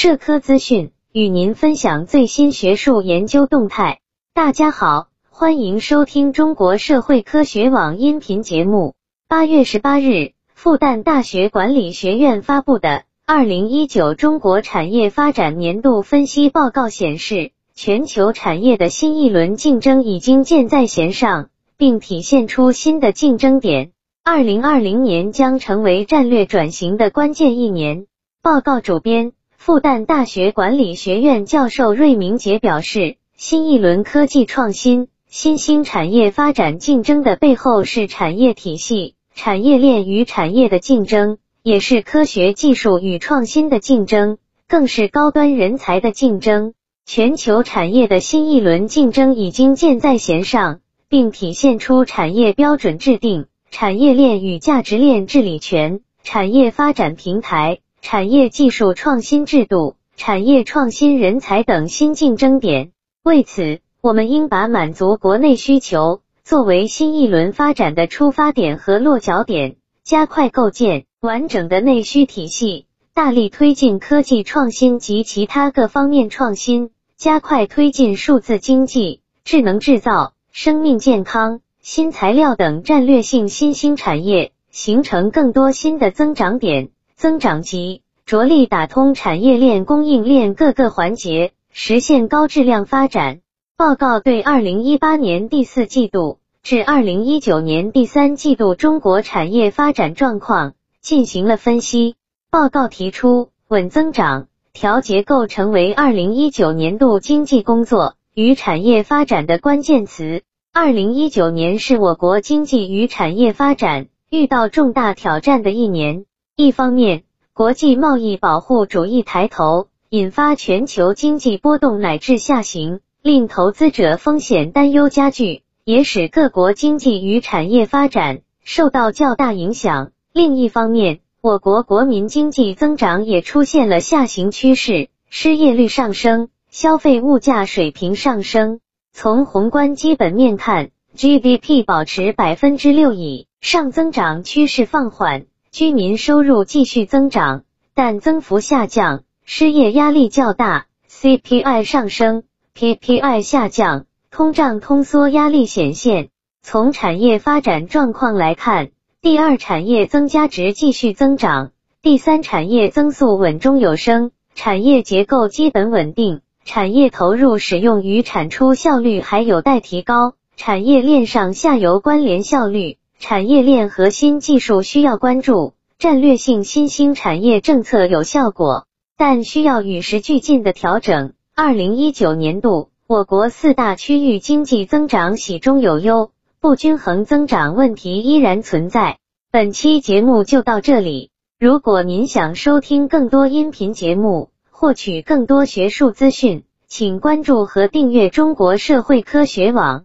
社科资讯，与您分享最新学术研究动态。大家好，欢迎收听中国社会科学网音频节目。八月十八日，复旦大学管理学院发布的《二零一九中国产业发展年度分析报告》显示，全球产业的新一轮竞争已经箭在弦上，并体现出新的竞争点。二零二零年将成为战略转型的关键一年。报告主编、复旦大学管理学院教授芮明杰表示，新一轮科技创新、新兴产业发展竞争的背后是产业体系、产业链与产业的竞争，也是科学技术与创新的竞争，更是高端人才的竞争。全球产业的新一轮竞争已经箭在弦上，并体现出产业标准制定。产业链与价值链治理权、产业发展平台、产业技术创新制度、产业创新人才等新竞争点。为此，我们应把满足国内需求作为新一轮发展的出发点和落脚点，加快构建完整的内需体系，大力推进科技创新及其他各方面创新，加快推进数字经济、智能制造、生命健康。新材料等战略性新兴产业形成更多新的增长点、增长极，着力打通产业链供应链各个环节，实现高质量发展。报告对二零一八年第四季度至二零一九年第三季度中国产业发展状况进行了分析。报告提出，稳增长、调结构成为二零一九年度经济工作与产业发展的关键词。二零一九年是我国经济与产业发展遇到重大挑战的一年。一方面，国际贸易保护主义抬头，引发全球经济波动乃至下行，令投资者风险担忧加剧，也使各国经济与产业发展受到较大影响。另一方面，我国国民经济增长也出现了下行趋势，失业率上升，消费物价水平上升。从宏观基本面看，GDP 保持百分之六以上增长趋势放缓，居民收入继续增长，但增幅下降，失业压力较大，CPI 上升，PPI 下降，通胀通缩压力显现。从产业发展状况来看，第二产业增加值继续增长，第三产业增速稳中有升，产业结构基本稳定。产业投入使用与产出效率还有待提高，产业链上下游关联效率、产业链核心技术需要关注，战略性新兴产业政策有效果，但需要与时俱进的调整。二零一九年度，我国四大区域经济增长喜中有忧，不均衡增长问题依然存在。本期节目就到这里，如果您想收听更多音频节目。获取更多学术资讯，请关注和订阅中国社会科学网。